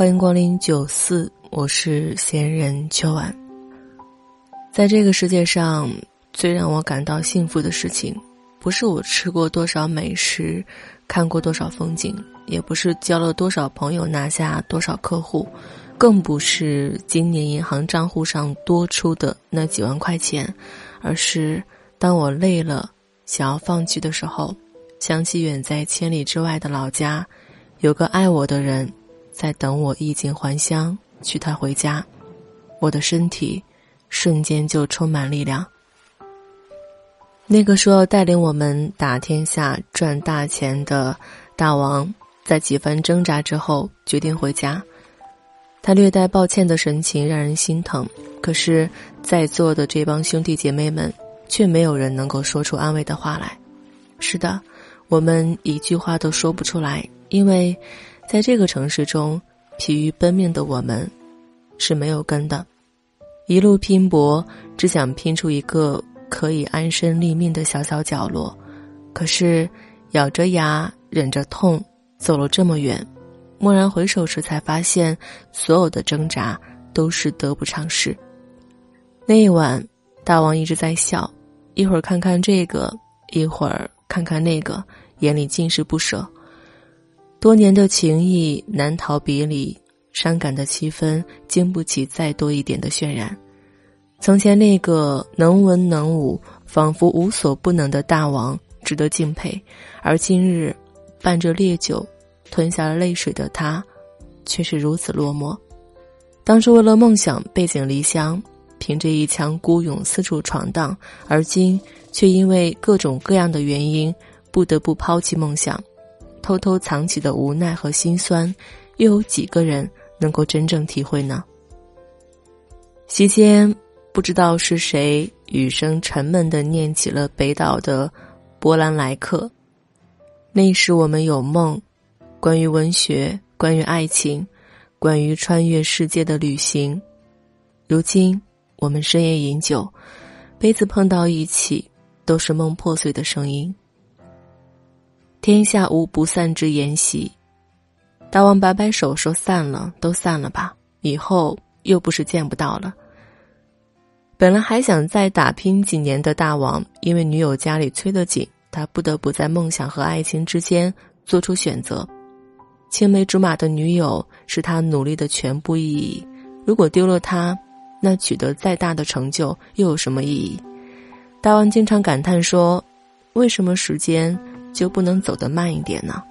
欢迎光临九四，我是闲人秋晚。在这个世界上，最让我感到幸福的事情，不是我吃过多少美食，看过多少风景，也不是交了多少朋友，拿下多少客户，更不是今年银行账户上多出的那几万块钱，而是当我累了。想要放弃的时候，想起远在千里之外的老家，有个爱我的人，在等我衣锦还乡，娶她回家。我的身体瞬间就充满力量。那个说带领我们打天下、赚大钱的大王，在几番挣扎之后决定回家。他略带抱歉的神情让人心疼，可是，在座的这帮兄弟姐妹们。却没有人能够说出安慰的话来。是的，我们一句话都说不出来，因为，在这个城市中，疲于奔命的我们，是没有根的。一路拼搏，只想拼出一个可以安身立命的小小角落。可是，咬着牙，忍着痛，走了这么远，蓦然回首时，才发现，所有的挣扎都是得不偿失。那一晚，大王一直在笑。一会儿看看这个，一会儿看看那个，眼里尽是不舍。多年的情谊难逃别离，伤感的气氛经不起再多一点的渲染。从前那个能文能武、仿佛无所不能的大王值得敬佩，而今日伴着烈酒吞下了泪水的他，却是如此落寞。当初为了梦想背井离乡。凭着一腔孤勇四处闯荡，而今却因为各种各样的原因不得不抛弃梦想，偷偷藏起的无奈和心酸，又有几个人能够真正体会呢？席间，不知道是谁语声沉闷的念起了北岛的《波兰来客》。那时我们有梦，关于文学，关于爱情，关于穿越世界的旅行。如今。我们深夜饮酒，杯子碰到一起，都是梦破碎的声音。天下无不散之筵席，大王摆摆手说：“散了，都散了吧，以后又不是见不到了。”本来还想再打拼几年的大王，因为女友家里催得紧，他不得不在梦想和爱情之间做出选择。青梅竹马的女友是他努力的全部意义，如果丢了她。那取得再大的成就又有什么意义？大王经常感叹说：“为什么时间就不能走得慢一点呢？”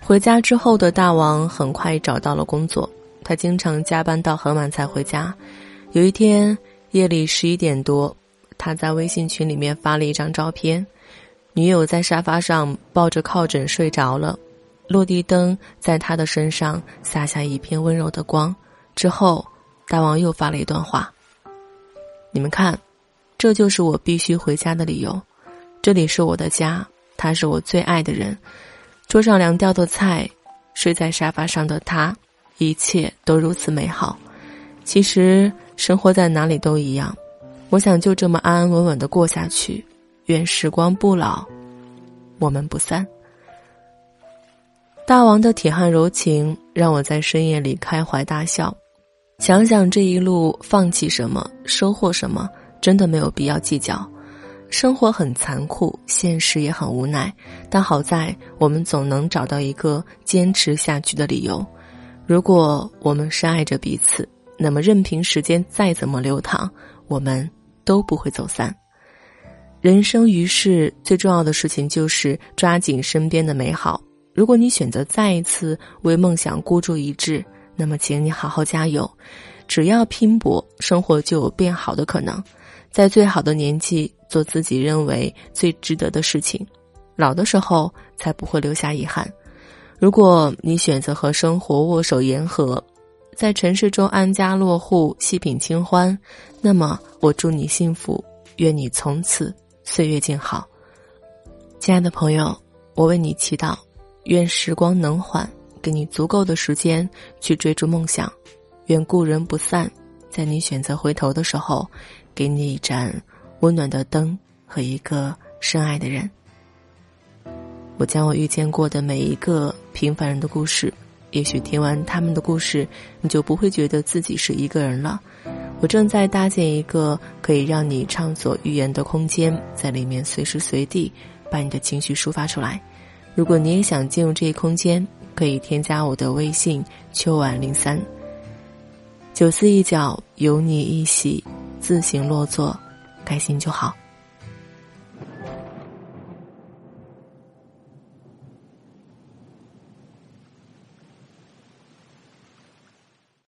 回家之后的大王很快找到了工作，他经常加班到很晚才回家。有一天夜里十一点多，他在微信群里面发了一张照片，女友在沙发上抱着靠枕睡着了，落地灯在他的身上洒下一片温柔的光，之后。大王又发了一段话：“你们看，这就是我必须回家的理由。这里是我的家，他是我最爱的人。桌上凉掉的菜，睡在沙发上的他，一切都如此美好。其实生活在哪里都一样。我想就这么安安稳稳的过下去。愿时光不老，我们不散。”大王的铁汉柔情，让我在深夜里开怀大笑。想想这一路放弃什么，收获什么，真的没有必要计较。生活很残酷，现实也很无奈，但好在我们总能找到一个坚持下去的理由。如果我们深爱着彼此，那么任凭时间再怎么流淌，我们都不会走散。人生于世，最重要的事情就是抓紧身边的美好。如果你选择再一次为梦想孤注一掷，那么，请你好好加油，只要拼搏，生活就有变好的可能。在最好的年纪做自己认为最值得的事情，老的时候才不会留下遗憾。如果你选择和生活握手言和，在城市中安家落户，细品清欢，那么我祝你幸福，愿你从此岁月静好。亲爱的朋友，我为你祈祷，愿时光能缓，给你足够的时间去追逐梦想；愿故人不散，在你选择回头的时候，给你一盏温暖的灯和一个深爱的人。我将我遇见过的每一个平凡人的故事。也许听完他们的故事，你就不会觉得自己是一个人了。我正在搭建一个可以让你畅所欲言的空间，在里面随时随地把你的情绪抒发出来。如果你也想进入这一空间，可以添加我的微信“秋晚零三”。九思一角，有你一席，自行落座，开心就好。